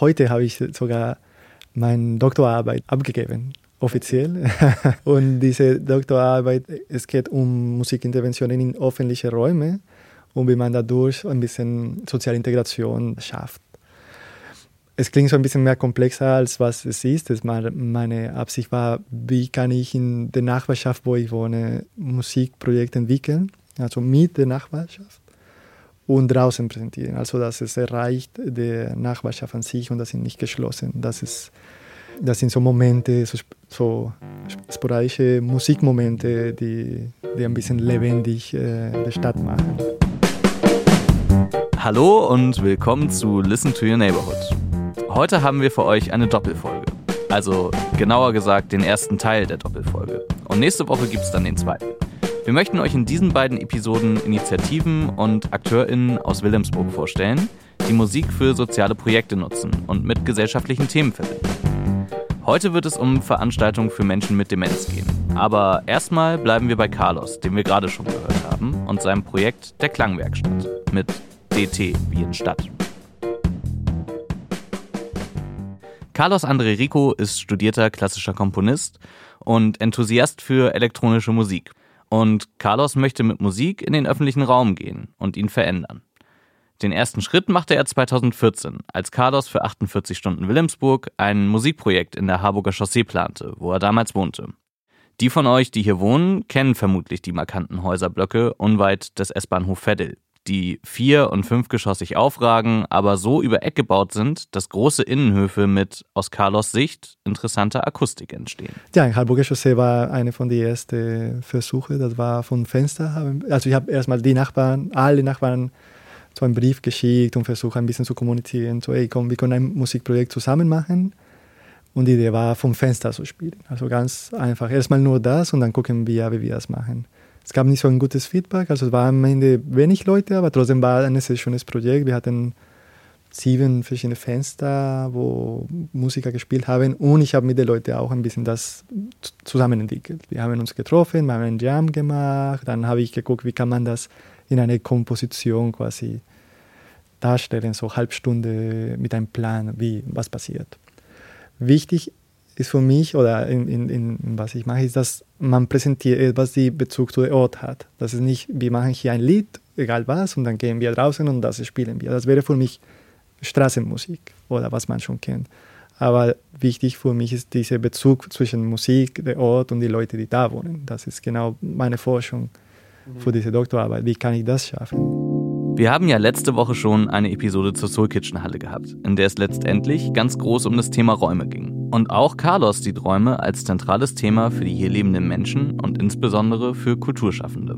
heute habe ich sogar meine Doktorarbeit abgegeben, offiziell. und diese Doktorarbeit, es geht um Musikinterventionen in öffentliche Räume und wie man dadurch ein bisschen soziale Integration schafft. Es klingt so ein bisschen mehr komplexer, als was es ist. Das meine Absicht war, wie kann ich in der Nachbarschaft, wo ich wohne, Musikprojekte entwickeln, also mit der Nachbarschaft und draußen präsentieren. Also dass es erreicht der Nachbarschaft an sich und das sind nicht geschlossen. Das, ist, das sind so Momente, so, so sporadische Musikmomente, die, die ein bisschen lebendig äh, die Stadt machen. Hallo und willkommen zu Listen to Your Neighborhood. Heute haben wir für euch eine Doppelfolge. Also genauer gesagt den ersten Teil der Doppelfolge. Und nächste Woche gibt es dann den zweiten. Wir möchten euch in diesen beiden Episoden Initiativen und AkteurInnen aus Wilhelmsburg vorstellen, die Musik für soziale Projekte nutzen und mit gesellschaftlichen Themen verbinden. Heute wird es um Veranstaltungen für Menschen mit Demenz gehen. Aber erstmal bleiben wir bei Carlos, den wir gerade schon gehört haben, und seinem Projekt der Klangwerkstatt mit DT wie in Stadt. Carlos André Rico ist studierter klassischer Komponist und Enthusiast für elektronische Musik. Und Carlos möchte mit Musik in den öffentlichen Raum gehen und ihn verändern. Den ersten Schritt machte er 2014, als Carlos für 48 Stunden Wilhelmsburg ein Musikprojekt in der Harburger Chaussee plante, wo er damals wohnte. Die von euch, die hier wohnen, kennen vermutlich die markanten Häuserblöcke unweit des S-Bahnhof Veddel die vier- und fünfgeschossig aufragen, aber so über Eck gebaut sind, dass große Innenhöfe mit aus Carlos Sicht interessanter Akustik entstehen. Ja, in Harburger Chaussee war eine von den ersten Versuchen. Das war vom Fenster. Also ich habe erstmal die Nachbarn, alle Nachbarn so einen Brief geschickt und versucht ein bisschen zu kommunizieren. So, ey, komm, wir können ein Musikprojekt zusammen machen. Und die Idee war, vom Fenster zu spielen. Also ganz einfach. Erstmal nur das und dann gucken wir, wie wir das machen es gab nicht so ein gutes Feedback. Also es waren am Ende wenig Leute, aber trotzdem war ein sehr schönes Projekt. Wir hatten sieben verschiedene Fenster, wo Musiker gespielt haben und ich habe mit den Leuten auch ein bisschen das zusammen entwickelt. Wir haben uns getroffen, wir haben einen Jam gemacht, dann habe ich geguckt, wie kann man das in eine Komposition quasi darstellen, so halb Stunde mit einem Plan, wie was passiert. Wichtig ist für mich oder in, in, in, was ich mache, ist, dass man präsentiert etwas, die Bezug zu dem Ort hat. Das ist nicht, wir machen hier ein Lied, egal was, und dann gehen wir draußen und das spielen wir. Das wäre für mich Straßenmusik oder was man schon kennt. Aber wichtig für mich ist dieser Bezug zwischen Musik, der Ort und die Leute, die da wohnen. Das ist genau meine Forschung für diese Doktorarbeit. Wie kann ich das schaffen? Wir haben ja letzte Woche schon eine Episode zur Soul Kitchen Halle gehabt, in der es letztendlich ganz groß um das Thema Räume ging. Und auch Carlos sieht Räume als zentrales Thema für die hier lebenden Menschen und insbesondere für Kulturschaffende.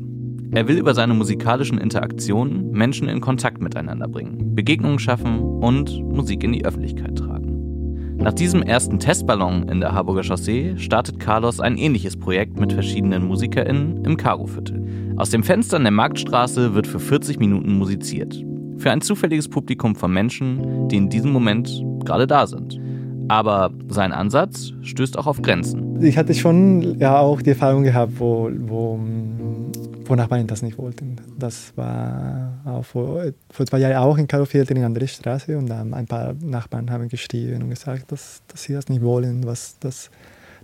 Er will über seine musikalischen Interaktionen Menschen in Kontakt miteinander bringen, Begegnungen schaffen und Musik in die Öffentlichkeit tragen. Nach diesem ersten Testballon in der Harburger Chaussee startet Carlos ein ähnliches Projekt mit verschiedenen MusikerInnen im Karo-Viertel. Aus dem Fenster in der Marktstraße wird für 40 Minuten musiziert. Für ein zufälliges Publikum von Menschen, die in diesem Moment gerade da sind. Aber sein Ansatz stößt auch auf Grenzen. Ich hatte schon ja auch die Erfahrung gehabt, wo, wo, wo Nachbarn das nicht wollten. Das war auch vor, vor zwei Jahren auch in Karlsviertel in andere Straße und ein paar Nachbarn haben geschrien und gesagt, dass, dass sie das nicht wollen, was das,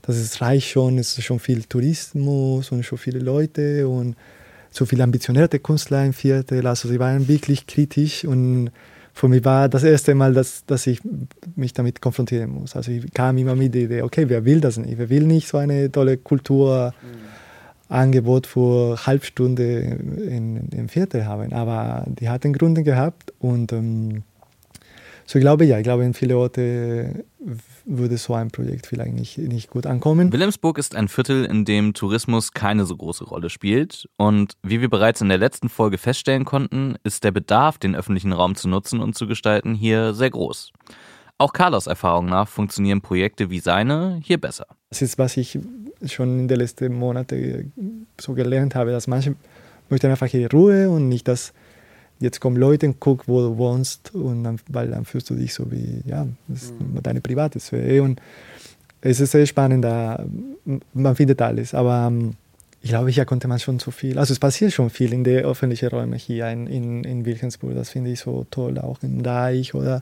das ist reich schon, es ist schon viel Tourismus und schon viele Leute und so viele ambitionierte Künstler im Viertel. Also sie waren wirklich kritisch und für mich war das erste Mal, dass, dass ich mich damit konfrontieren muss. Also ich kam immer mit der Idee, okay, wer will das nicht? Wer will nicht so eine tolle Kulturangebot für Halbstunde in, im Viertel haben? Aber die hatten Gründe gehabt und ähm, so ich glaube ja, ich glaube in viele Orte würde so ein Projekt vielleicht nicht, nicht gut ankommen. Wilhelmsburg ist ein Viertel, in dem Tourismus keine so große Rolle spielt. Und wie wir bereits in der letzten Folge feststellen konnten, ist der Bedarf, den öffentlichen Raum zu nutzen und zu gestalten, hier sehr groß. Auch Carlos Erfahrung nach funktionieren Projekte wie seine hier besser. Das ist, was ich schon in den letzten Monaten so gelernt habe, dass manche möchten einfach hier Ruhe und nicht das jetzt kommen Leute und gucken, wo du wohnst und dann, weil dann fühlst du dich so wie, ja, das ist mhm. deine private Sphäre. Und es ist sehr spannend, da, man findet alles, aber ähm, ich glaube, hier konnte man schon so viel, also es passiert schon viel in den öffentlichen Räumen hier in, in, in Wilhelmsburg, das finde ich so toll, auch in Deich oder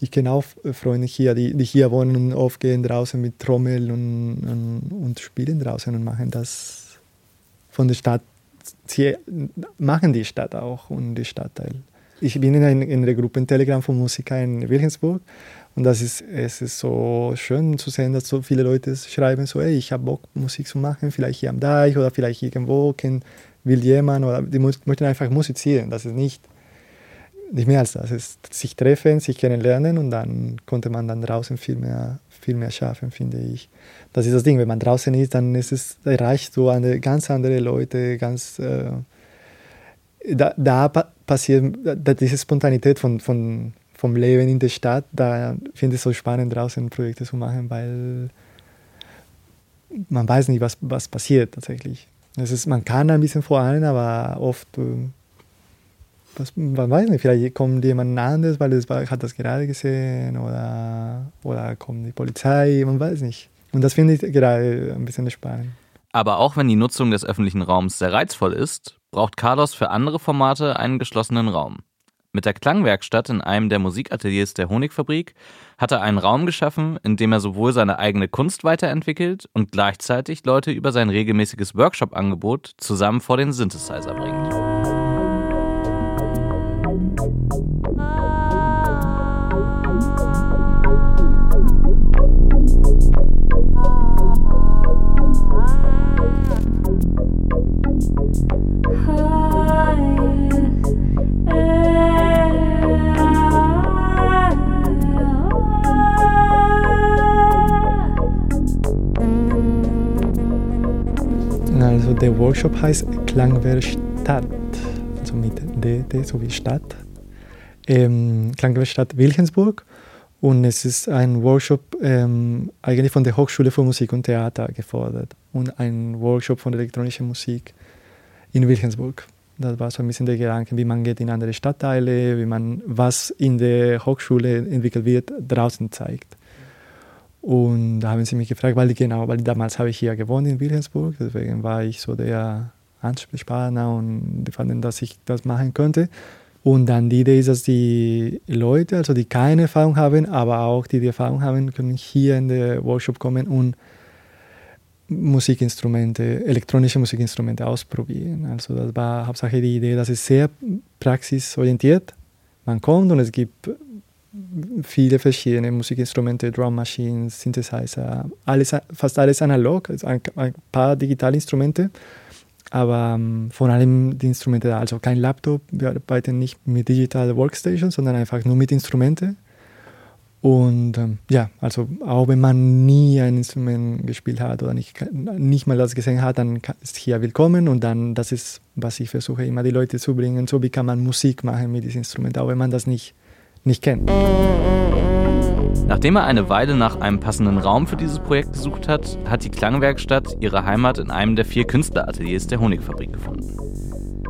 ich kenne auch Freunde hier, die, die hier wohnen und oft gehen draußen mit Trommel und, und, und spielen draußen und machen das von der Stadt, sie machen die Stadt auch und die Stadtteil. Ich bin in in einer Gruppe Telegram von Musikern in Wilhelmsburg und das ist, es ist so schön zu sehen, dass so viele Leute schreiben, so, hey, ich habe Bock, Musik zu machen, vielleicht hier am Deich oder vielleicht irgendwo, kennt, will jemand oder die möchten einfach musizieren. Das ist nicht, nicht mehr als das. Es sich treffen, sich kennenlernen und dann konnte man dann draußen viel mehr, viel mehr schaffen, finde ich. Das ist das Ding, wenn man draußen ist, dann ist es, erreicht so eine ganz andere Leute, ganz, äh, da, da passiert da, diese Spontanität von, von, vom Leben in der Stadt, da finde ich es so spannend, draußen Projekte zu machen, weil man weiß nicht, was, was passiert tatsächlich. Es ist, man kann ein bisschen vorahnen, aber oft, äh, was, man weiß nicht, vielleicht kommt jemand anderes, weil es hat das gerade gesehen oder, oder kommt die Polizei, man weiß nicht. Und das finde ich gerade ein bisschen spannend. Aber auch wenn die Nutzung des öffentlichen Raums sehr reizvoll ist, braucht Carlos für andere Formate einen geschlossenen Raum. Mit der Klangwerkstatt in einem der Musikateliers der Honigfabrik hat er einen Raum geschaffen, in dem er sowohl seine eigene Kunst weiterentwickelt und gleichzeitig Leute über sein regelmäßiges Workshop-Angebot zusammen vor den Synthesizer bringt. Der Workshop heißt Klangwerkstatt, also mit D, D so wie Stadt. Ähm, Klangwerkstatt Wilhelmsburg. Und es ist ein Workshop ähm, eigentlich von der Hochschule für Musik und Theater gefordert. Und ein Workshop von elektronischer Musik in Wilhelmsburg. Das war so ein bisschen der Gedanke, wie man geht in andere Stadtteile, wie man was in der Hochschule entwickelt wird, draußen zeigt. Und da haben sie mich gefragt, weil genau, weil damals habe ich hier gewohnt in Wilhelmsburg, deswegen war ich so der Ansprechpartner und die fanden, dass ich das machen könnte. Und dann die Idee ist, dass die Leute, also die keine Erfahrung haben, aber auch die die Erfahrung haben, können hier in den Workshop kommen und Musikinstrumente, elektronische Musikinstrumente ausprobieren. Also das war Hauptsache die Idee, dass es sehr praxisorientiert. Man kommt und es gibt viele verschiedene Musikinstrumente, Drum Machines, Synthesizer, alles, fast alles analog, ein, paar Digitalinstrumente, aber ähm, vor allem die Instrumente, also kein Laptop, wir arbeiten nicht mit Digital Workstations, sondern einfach nur mit Instrumenten. Und ähm, ja, also auch wenn man nie ein Instrument gespielt hat oder nicht, nicht mal das gesehen hat, dann ist hier willkommen und dann, das ist, was ich versuche, immer die Leute zu bringen, so wie kann man Musik machen mit diesem Instrument, auch wenn man das nicht nicht kennen. Nachdem er eine Weile nach einem passenden Raum für dieses Projekt gesucht hat, hat die Klangwerkstatt ihre Heimat in einem der vier Künstlerateliers der Honigfabrik gefunden.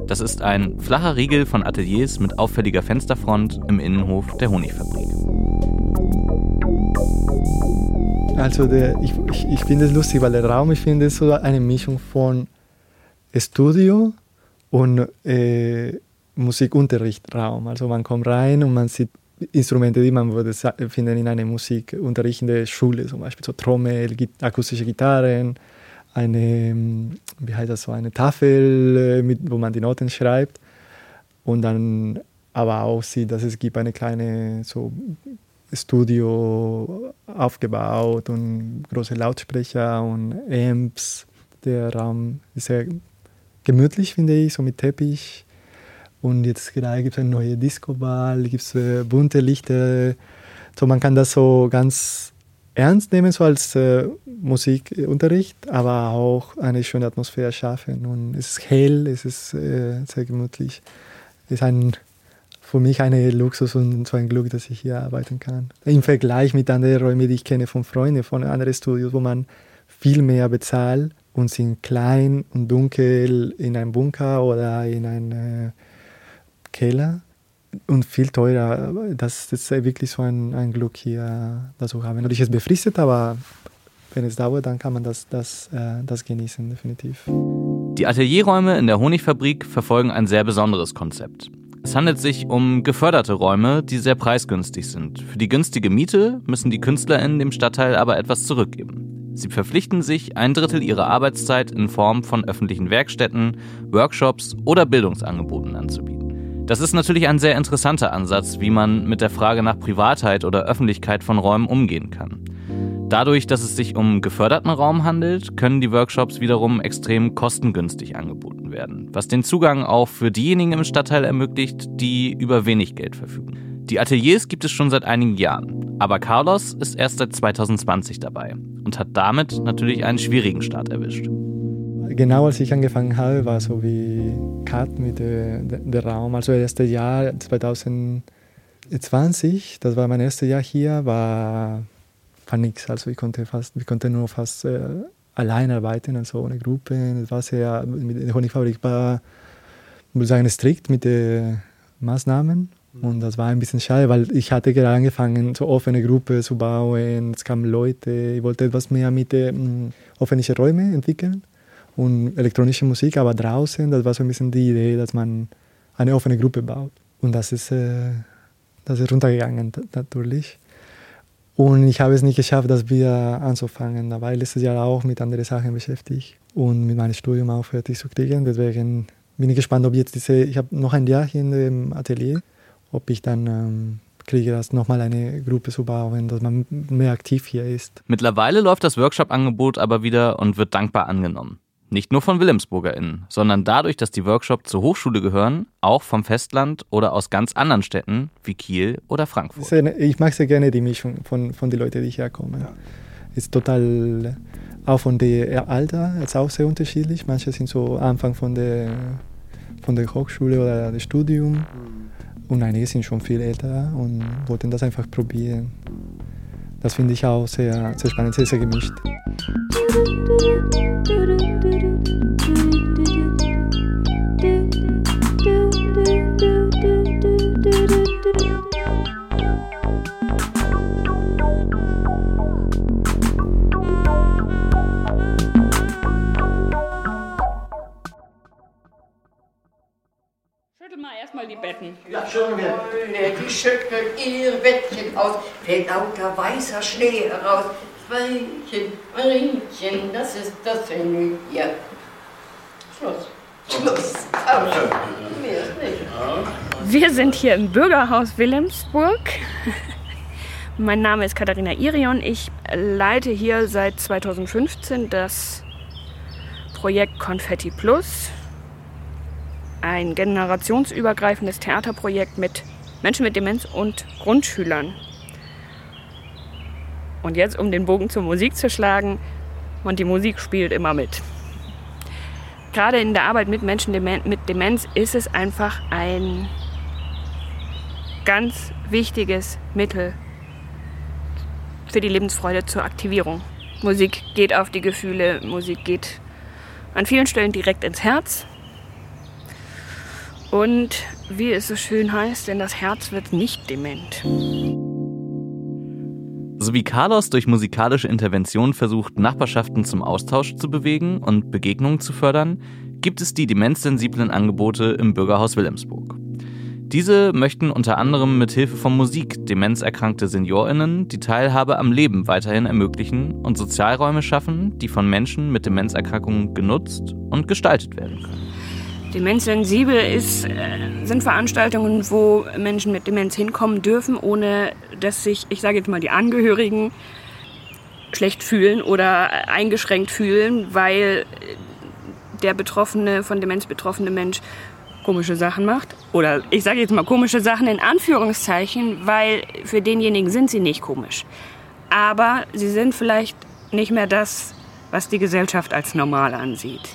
Das ist ein flacher Riegel von Ateliers mit auffälliger Fensterfront im Innenhof der Honigfabrik. Also der, ich, ich, ich finde es lustig, weil der Raum, ich finde, ist so eine Mischung von Studio und äh, Musikunterrichtraum. Also man kommt rein und man sieht Instrumente, die man würde finden in einer musikunterrichtenden Schule, zum Beispiel so Trommel, akustische Gitarren, eine, wie heißt das so, eine Tafel, äh, mit, wo man die Noten schreibt und dann aber auch sieht, dass es gibt eine kleine so Studio aufgebaut und große Lautsprecher und Amps. Der Raum ist sehr gemütlich, finde ich, so mit Teppich und jetzt gerade gibt es eine neue Disco-Ball, gibt es äh, bunte Lichter. So, man kann das so ganz ernst nehmen, so als äh, Musikunterricht, aber auch eine schöne Atmosphäre schaffen. Und es ist hell, es ist äh, sehr gemütlich. Es ist ein, für mich ein Luxus und so ein Glück, dass ich hier arbeiten kann. Im Vergleich mit anderen Räumen, die ich kenne von Freunden, von anderen Studios, wo man viel mehr bezahlt und sind klein und dunkel in einem Bunker oder in einem äh, Keller und viel teurer. Das, ist wirklich so ein, ein Glück hier dazu haben. Natürlich ist es befristet, aber wenn es dauert, dann kann man das, das, äh, das genießen, definitiv. Die Atelierräume in der Honigfabrik verfolgen ein sehr besonderes Konzept. Es handelt sich um geförderte Räume, die sehr preisgünstig sind. Für die günstige Miete müssen die KünstlerInnen dem Stadtteil aber etwas zurückgeben. Sie verpflichten sich, ein Drittel ihrer Arbeitszeit in Form von öffentlichen Werkstätten, Workshops oder Bildungsangeboten anzubieten. Das ist natürlich ein sehr interessanter Ansatz, wie man mit der Frage nach Privatheit oder Öffentlichkeit von Räumen umgehen kann. Dadurch, dass es sich um geförderten Raum handelt, können die Workshops wiederum extrem kostengünstig angeboten werden, was den Zugang auch für diejenigen im Stadtteil ermöglicht, die über wenig Geld verfügen. Die Ateliers gibt es schon seit einigen Jahren, aber Carlos ist erst seit 2020 dabei und hat damit natürlich einen schwierigen Start erwischt. Genau als ich angefangen habe, war so wie Cut mit dem Raum. Also das erste Jahr 2020, das war mein erstes Jahr hier, war war nichts. Also ich konnte fast, ich konnte nur fast äh, allein arbeiten, also ohne Gruppe. Es war sehr, mit der Honigfabrik war, ich muss sagen, strikt mit den Maßnahmen. Mhm. Und das war ein bisschen schade, weil ich hatte gerade angefangen, so offene Gruppe zu bauen. Es kamen Leute, ich wollte etwas mehr mit ähm, offenen Räumen entwickeln und elektronische Musik, aber draußen, das war so ein bisschen die Idee, dass man eine offene Gruppe baut. Und das ist, äh, das ist runtergegangen natürlich. Und ich habe es nicht geschafft, das wieder anzufangen. Da war ich letztes Jahr auch mit anderen Sachen beschäftigt und mit meinem Studium auch fertig zu kriegen. Deswegen bin ich gespannt, ob jetzt diese, ich habe noch ein Jahr hier in dem Atelier, ob ich dann ähm, kriege, das nochmal eine Gruppe zu bauen, dass man mehr aktiv hier ist. Mittlerweile läuft das Workshop-Angebot aber wieder und wird dankbar angenommen. Nicht nur von WilhelmsburgerInnen, sondern dadurch, dass die Workshops zur Hochschule gehören, auch vom Festland oder aus ganz anderen Städten wie Kiel oder Frankfurt. Ich mag sehr gerne die Mischung von, von den Leuten, die hierher Ja. Ist total, auch von dem Alter, ist auch sehr unterschiedlich. Manche sind so Anfang von der, von der Hochschule oder des Studiums mhm. und einige sind schon viel älter und wollten das einfach probieren. Das finde ich auch sehr, sehr spannend, sehr, sehr gemischt. Betten. Ja, schon wir. Die schüttelt ihr Bettchen aus, fällt lauter weißer Schnee heraus. Weilchen, Marienchen, das ist das Menü hier. Schluss. Schluss. Aber mehr ist nicht. Wir sind hier im Bürgerhaus Wilhelmsburg. mein Name ist Katharina Irion. Ich leite hier seit 2015 das Projekt Konfetti Plus ein generationsübergreifendes Theaterprojekt mit Menschen mit Demenz und Grundschülern. Und jetzt, um den Bogen zur Musik zu schlagen, und die Musik spielt immer mit. Gerade in der Arbeit mit Menschen mit Demenz ist es einfach ein ganz wichtiges Mittel für die Lebensfreude zur Aktivierung. Musik geht auf die Gefühle, Musik geht an vielen Stellen direkt ins Herz und wie es so schön heißt, denn das Herz wird nicht dement. So wie Carlos durch musikalische Intervention versucht, Nachbarschaften zum Austausch zu bewegen und Begegnungen zu fördern, gibt es die demenzsensiblen Angebote im Bürgerhaus Wilhelmsburg. Diese möchten unter anderem mit Hilfe von Musik demenzerkrankte SeniorInnen die Teilhabe am Leben weiterhin ermöglichen und Sozialräume schaffen, die von Menschen mit Demenzerkrankungen genutzt und gestaltet werden können. Demenzsensibel ist, äh, sind Veranstaltungen, wo Menschen mit Demenz hinkommen dürfen, ohne dass sich, ich sage jetzt mal, die Angehörigen schlecht fühlen oder eingeschränkt fühlen, weil der betroffene, von Demenz betroffene Mensch komische Sachen macht. Oder ich sage jetzt mal komische Sachen in Anführungszeichen, weil für denjenigen sind sie nicht komisch. Aber sie sind vielleicht nicht mehr das, was die Gesellschaft als normal ansieht.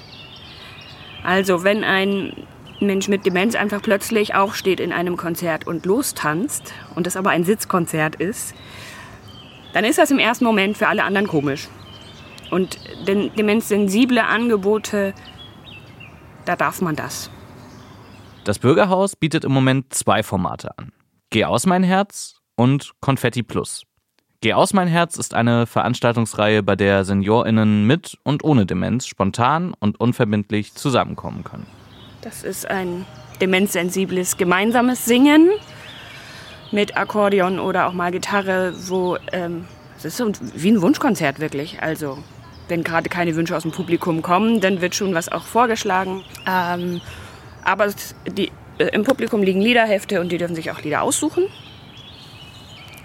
Also wenn ein Mensch mit Demenz einfach plötzlich aufsteht in einem Konzert und lostanzt und es aber ein Sitzkonzert ist, dann ist das im ersten Moment für alle anderen komisch. Und denn demenzsensible Angebote, da darf man das. Das Bürgerhaus bietet im Moment zwei Formate an. Geh aus mein Herz und Konfetti Plus. Geh aus mein Herz ist eine Veranstaltungsreihe, bei der SeniorInnen mit und ohne Demenz spontan und unverbindlich zusammenkommen können. Das ist ein demenzsensibles gemeinsames Singen mit Akkordeon oder auch mal Gitarre, wo ähm, es ist so wie ein Wunschkonzert wirklich. Also wenn gerade keine Wünsche aus dem Publikum kommen, dann wird schon was auch vorgeschlagen. Ähm, aber die, äh, im Publikum liegen Liederhefte und die dürfen sich auch Lieder aussuchen.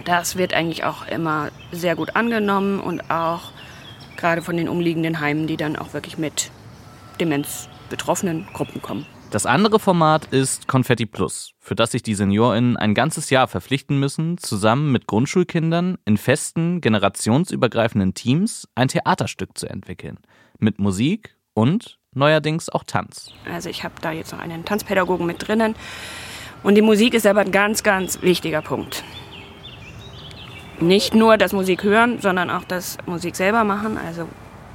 Das wird eigentlich auch immer sehr gut angenommen und auch gerade von den umliegenden Heimen, die dann auch wirklich mit demenzbetroffenen Gruppen kommen. Das andere Format ist Konfetti Plus, für das sich die SeniorInnen ein ganzes Jahr verpflichten müssen, zusammen mit Grundschulkindern in festen, generationsübergreifenden Teams ein Theaterstück zu entwickeln. Mit Musik und neuerdings auch Tanz. Also ich habe da jetzt noch einen Tanzpädagogen mit drinnen. Und die Musik ist aber ein ganz, ganz wichtiger Punkt. Nicht nur das Musik hören, sondern auch das Musik selber machen, also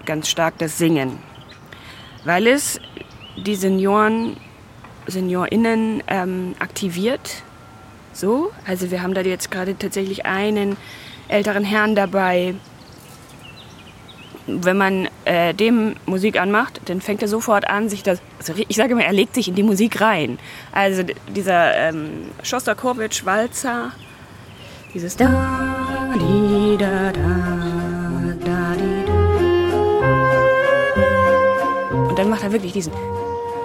ganz stark das Singen. Weil es die Senioren SeniorInnen ähm, aktiviert. So, also wir haben da jetzt gerade tatsächlich einen älteren Herrn dabei. Wenn man äh, dem Musik anmacht, dann fängt er sofort an, sich das, also ich sage immer, er legt sich in die Musik rein. Also dieser ähm, Schostakowitsch-Walzer, dieses da, Und dann macht er wirklich diesen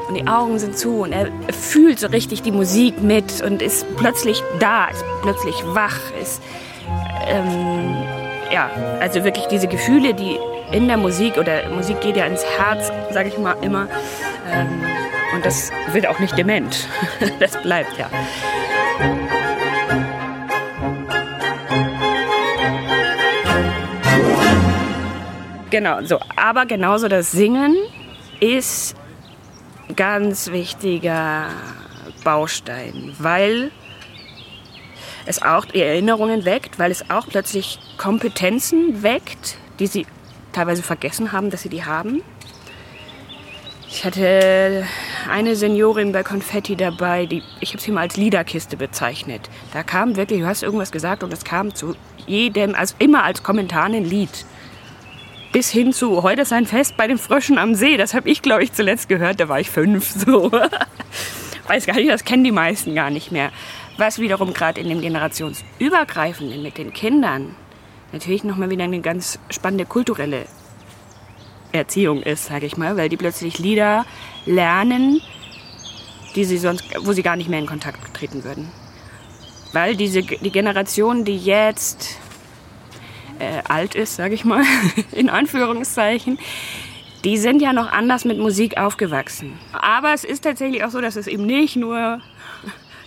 und die Augen sind zu und er fühlt so richtig die Musik mit und ist plötzlich da, ist plötzlich wach, ist ähm, ja, also wirklich diese Gefühle, die in der Musik oder Musik geht ja ins Herz, sage ich mal immer. Ähm, und das wird auch nicht dement. das bleibt ja. Genau, so. Aber genauso das Singen ist ganz wichtiger Baustein, weil es auch Erinnerungen weckt, weil es auch plötzlich Kompetenzen weckt, die sie teilweise vergessen haben, dass sie die haben. Ich hatte eine Seniorin bei Konfetti dabei, die ich habe sie mal als Liederkiste bezeichnet. Da kam wirklich, du hast irgendwas gesagt und es kam zu jedem, also immer als Kommentar ein Lied bis hin zu heute ist ein Fest bei den Fröschen am See. Das habe ich, glaube ich, zuletzt gehört. Da war ich fünf. So. Weiß gar nicht, das kennen die meisten gar nicht mehr. Was wiederum gerade in dem generationsübergreifenden mit den Kindern natürlich nochmal wieder eine ganz spannende kulturelle Erziehung ist, sage ich mal, weil die plötzlich Lieder lernen, die sie sonst, wo sie gar nicht mehr in Kontakt treten würden. Weil diese, die Generation, die jetzt äh, alt ist, sage ich mal, in Anführungszeichen, die sind ja noch anders mit Musik aufgewachsen. Aber es ist tatsächlich auch so, dass es eben nicht nur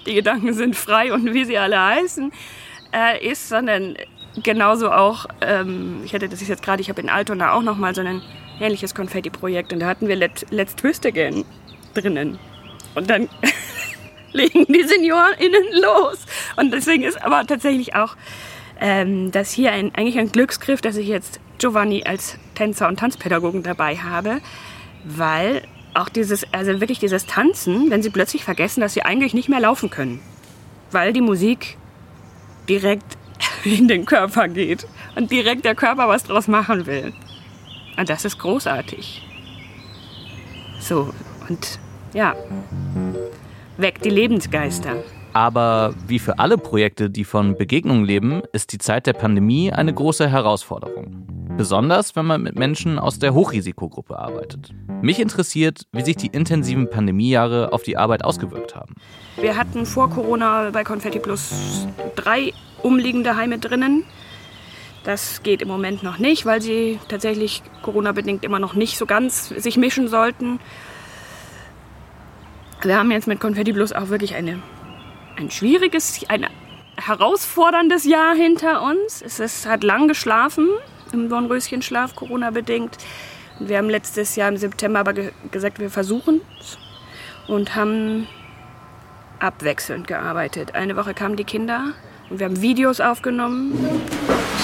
die Gedanken sind frei und wie sie alle heißen äh, ist, sondern genauso auch, ähm, ich hatte das jetzt gerade, ich habe in Altona auch noch mal so ein ähnliches Konfetti-Projekt und da hatten wir Let, Let's Twist Again drinnen. Und dann legen die SeniorInnen los. Und deswegen ist aber tatsächlich auch ähm, dass hier ein, eigentlich ein Glücksgriff, dass ich jetzt Giovanni als Tänzer und Tanzpädagogen dabei habe, weil auch dieses, also wirklich dieses Tanzen, wenn sie plötzlich vergessen, dass sie eigentlich nicht mehr laufen können, weil die Musik direkt in den Körper geht und direkt der Körper was draus machen will. Und das ist großartig. So, und ja, weckt die Lebensgeister. Aber wie für alle Projekte, die von Begegnungen leben, ist die Zeit der Pandemie eine große Herausforderung. Besonders, wenn man mit Menschen aus der Hochrisikogruppe arbeitet. Mich interessiert, wie sich die intensiven Pandemiejahre auf die Arbeit ausgewirkt haben. Wir hatten vor Corona bei Confetti Plus drei umliegende Heime drinnen. Das geht im Moment noch nicht, weil sie tatsächlich Corona-bedingt immer noch nicht so ganz sich mischen sollten. Wir haben jetzt mit Confetti Plus auch wirklich eine ein schwieriges, ein herausforderndes Jahr hinter uns. Es ist, hat lang geschlafen, im Dornröschenschlaf, Corona-bedingt. Wir haben letztes Jahr im September aber ge gesagt, wir versuchen es und haben abwechselnd gearbeitet. Eine Woche kamen die Kinder und wir haben Videos aufgenommen.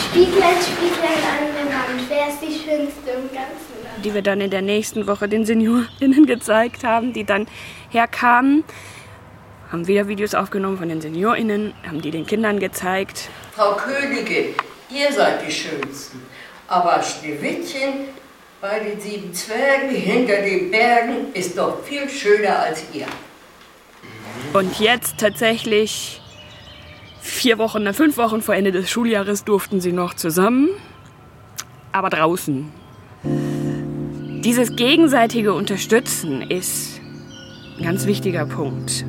Spieglein, Spieglein an der Wand, wer ist die Schönste im ganzen Land? Die wir dann in der nächsten Woche den SeniorInnen gezeigt haben, die dann herkamen haben wieder Videos aufgenommen von den SeniorInnen, haben die den Kindern gezeigt. Frau Königin, ihr seid die Schönsten. Aber Schneewittchen bei den sieben Zwergen hinter den Bergen ist doch viel schöner als ihr. Und jetzt tatsächlich vier Wochen, fünf Wochen vor Ende des Schuljahres durften sie noch zusammen, aber draußen. Dieses gegenseitige Unterstützen ist ein ganz wichtiger Punkt.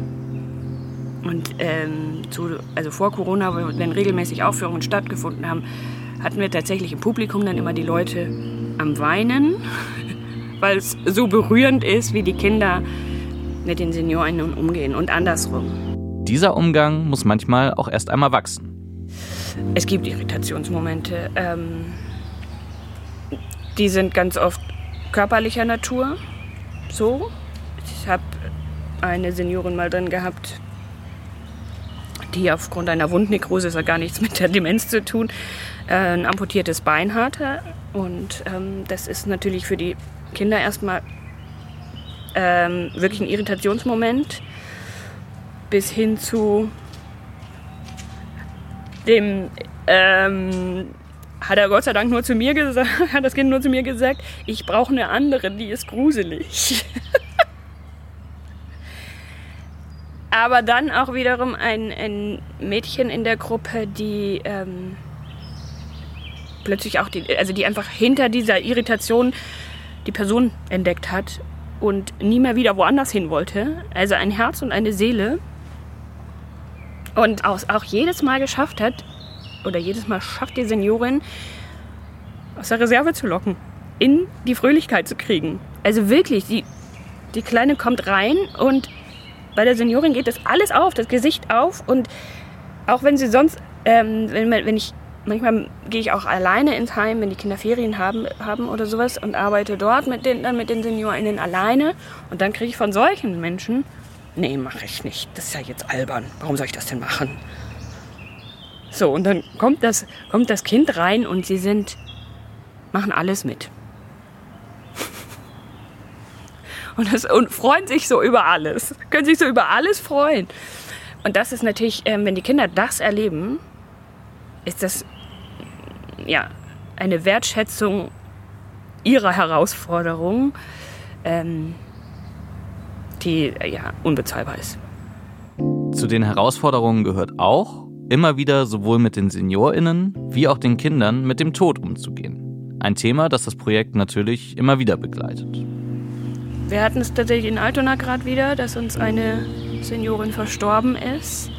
Und ähm, zu, also vor Corona, wenn regelmäßig Aufführungen stattgefunden haben, hatten wir tatsächlich im Publikum dann immer die Leute am Weinen, weil es so berührend ist, wie die Kinder mit den Seniorinnen umgehen und andersrum. Dieser Umgang muss manchmal auch erst einmal wachsen. Es gibt Irritationsmomente. Ähm, die sind ganz oft körperlicher Natur. So. Ich habe eine Seniorin mal drin gehabt, die aufgrund einer Wundnekrose, das hat gar nichts mit der Demenz zu tun, äh, ein amputiertes Bein hatte. Und ähm, das ist natürlich für die Kinder erstmal ähm, wirklich ein Irritationsmoment bis hin zu dem ähm, hat er Gott sei Dank nur zu mir gesagt, hat das Kind nur zu mir gesagt, ich brauche eine andere, die ist gruselig. Aber dann auch wiederum ein, ein Mädchen in der Gruppe, die ähm, plötzlich auch, die, also die einfach hinter dieser Irritation die Person entdeckt hat und nie mehr wieder woanders hin wollte. Also ein Herz und eine Seele. Und auch, auch jedes Mal geschafft hat, oder jedes Mal schafft die Seniorin, aus der Reserve zu locken, in die Fröhlichkeit zu kriegen. Also wirklich, die, die Kleine kommt rein und bei der Seniorin geht das alles auf, das Gesicht auf und auch wenn sie sonst, ähm, wenn, wenn ich, manchmal gehe ich auch alleine ins Heim, wenn die Kinder Ferien haben, haben oder sowas und arbeite dort mit den, dann mit den SeniorInnen alleine und dann kriege ich von solchen Menschen, nee, mache ich nicht, das ist ja jetzt albern, warum soll ich das denn machen? So, und dann kommt das, kommt das Kind rein und sie sind, machen alles mit. Und, das, und freuen sich so über alles. Können sich so über alles freuen. Und das ist natürlich, ähm, wenn die Kinder das erleben, ist das ja eine Wertschätzung ihrer Herausforderung, ähm, die ja unbezahlbar ist. Zu den Herausforderungen gehört auch, immer wieder sowohl mit den SeniorInnen wie auch den Kindern mit dem Tod umzugehen. Ein Thema, das das Projekt natürlich immer wieder begleitet. Wir hatten es tatsächlich in Altona gerade wieder, dass uns eine Seniorin verstorben ist.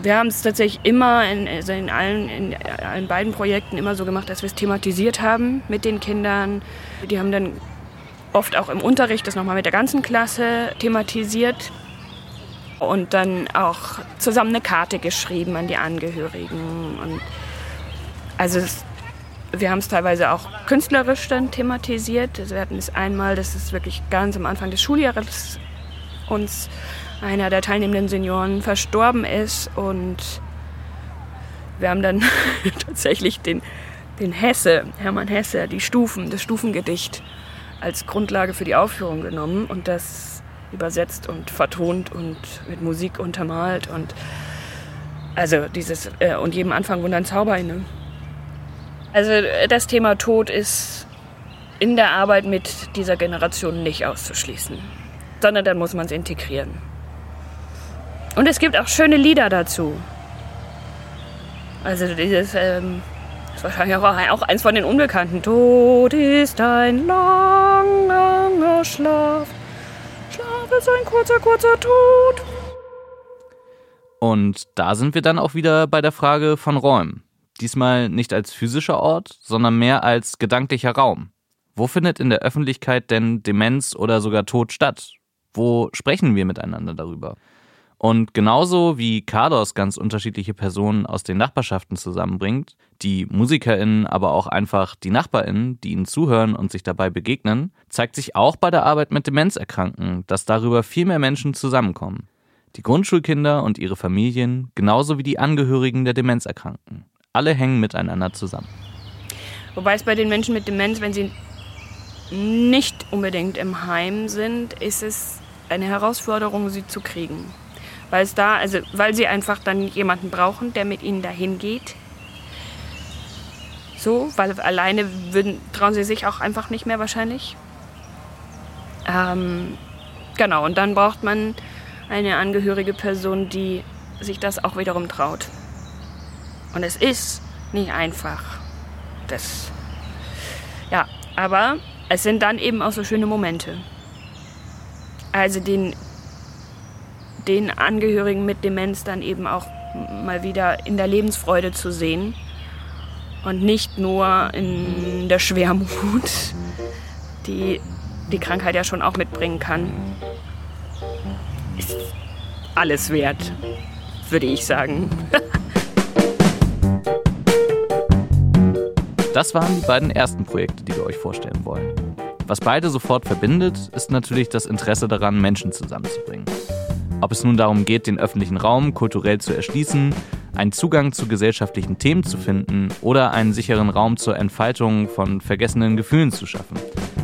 Wir haben es tatsächlich immer in, also in, allen, in allen beiden Projekten immer so gemacht, dass wir es thematisiert haben mit den Kindern. Die haben dann oft auch im Unterricht das nochmal mit der ganzen Klasse thematisiert und dann auch zusammen eine Karte geschrieben an die Angehörigen. Und also es, wir haben es teilweise auch künstlerisch dann thematisiert. Also wir hatten es einmal, das ist wirklich ganz am Anfang des Schuljahres uns einer der teilnehmenden Senioren verstorben ist und wir haben dann tatsächlich den, den Hesse, Hermann Hesse, die Stufen, das Stufengedicht als Grundlage für die Aufführung genommen und das übersetzt und vertont und mit Musik untermalt und also dieses äh, und jedem Anfang wundern Zauber inne. Also das Thema Tod ist in der Arbeit mit dieser Generation nicht auszuschließen, sondern dann muss man es integrieren. Und es gibt auch schöne Lieder dazu. Also dieses ähm, ist wahrscheinlich auch, eins von den Unbekannten. Tod ist ein lang, langer Schlaf ist ein kurzer, kurzer Tod. Und da sind wir dann auch wieder bei der Frage von Räumen. Diesmal nicht als physischer Ort, sondern mehr als gedanklicher Raum. Wo findet in der Öffentlichkeit denn Demenz oder sogar Tod statt? Wo sprechen wir miteinander darüber? Und genauso wie Carlos ganz unterschiedliche Personen aus den Nachbarschaften zusammenbringt, die MusikerInnen, aber auch einfach die NachbarInnen, die ihnen zuhören und sich dabei begegnen, zeigt sich auch bei der Arbeit mit Demenzerkrankten, dass darüber viel mehr Menschen zusammenkommen. Die Grundschulkinder und ihre Familien, genauso wie die Angehörigen der Demenzerkrankten. Alle hängen miteinander zusammen. Wobei es bei den Menschen mit Demenz, wenn sie nicht unbedingt im Heim sind, ist es eine Herausforderung, sie zu kriegen weil es da, also weil sie einfach dann jemanden brauchen, der mit ihnen dahin geht. So, weil alleine würden, trauen sie sich auch einfach nicht mehr wahrscheinlich. Ähm, Genau, und dann braucht man eine angehörige Person, die sich das auch wiederum traut. Und es ist nicht einfach. Das, ja, aber es sind dann eben auch so schöne Momente. Also den, den Angehörigen mit Demenz dann eben auch mal wieder in der Lebensfreude zu sehen und nicht nur in der Schwermut, die die Krankheit ja schon auch mitbringen kann. Ist alles wert, würde ich sagen. Das waren die beiden ersten Projekte, die wir euch vorstellen wollen. Was beide sofort verbindet, ist natürlich das Interesse daran, Menschen zusammenzubringen. Ob es nun darum geht, den öffentlichen Raum kulturell zu erschließen, einen Zugang zu gesellschaftlichen Themen zu finden oder einen sicheren Raum zur Entfaltung von vergessenen Gefühlen zu schaffen.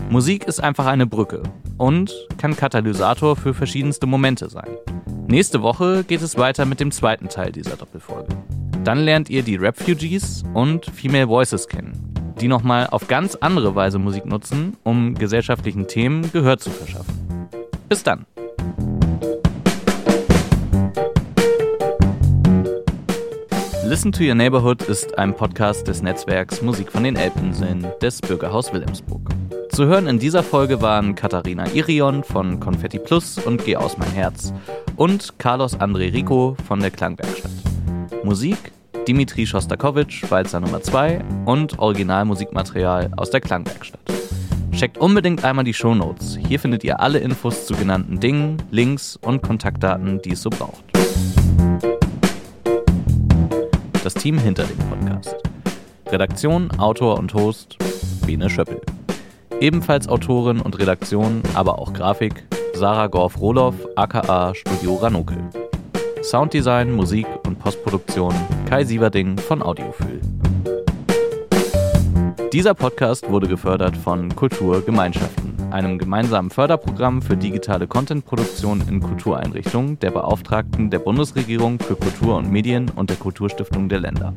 Musik ist einfach eine Brücke und kann Katalysator für verschiedenste Momente sein. Nächste Woche geht es weiter mit dem zweiten Teil dieser Doppelfolge. Dann lernt ihr die Refugees und Female Voices kennen, die nochmal auf ganz andere Weise Musik nutzen, um gesellschaftlichen Themen Gehör zu verschaffen. Bis dann! Listen to Your Neighborhood ist ein Podcast des Netzwerks Musik von den Elbinseln des Bürgerhaus Wilhelmsburg. Zu hören in dieser Folge waren Katharina Irion von Konfetti Plus und Geh aus mein Herz und Carlos André Rico von der Klangwerkstatt. Musik Dimitri Shostakovich, Walzer Nummer 2 und Originalmusikmaterial aus der Klangwerkstatt. Checkt unbedingt einmal die Shownotes. Hier findet ihr alle Infos zu genannten Dingen, Links und Kontaktdaten, die es so braucht. Das Team hinter dem Podcast. Redaktion, Autor und Host Bene Schöppel. Ebenfalls Autorin und Redaktion, aber auch Grafik Sarah Gorf-Roloff, aka Studio Ranokel. Sounddesign, Musik und Postproduktion Kai Sieverding von Audiophil. Dieser Podcast wurde gefördert von Kulturgemeinschaften, einem gemeinsamen Förderprogramm für digitale Contentproduktion in Kultureinrichtungen der Beauftragten der Bundesregierung für Kultur und Medien und der Kulturstiftung der Länder.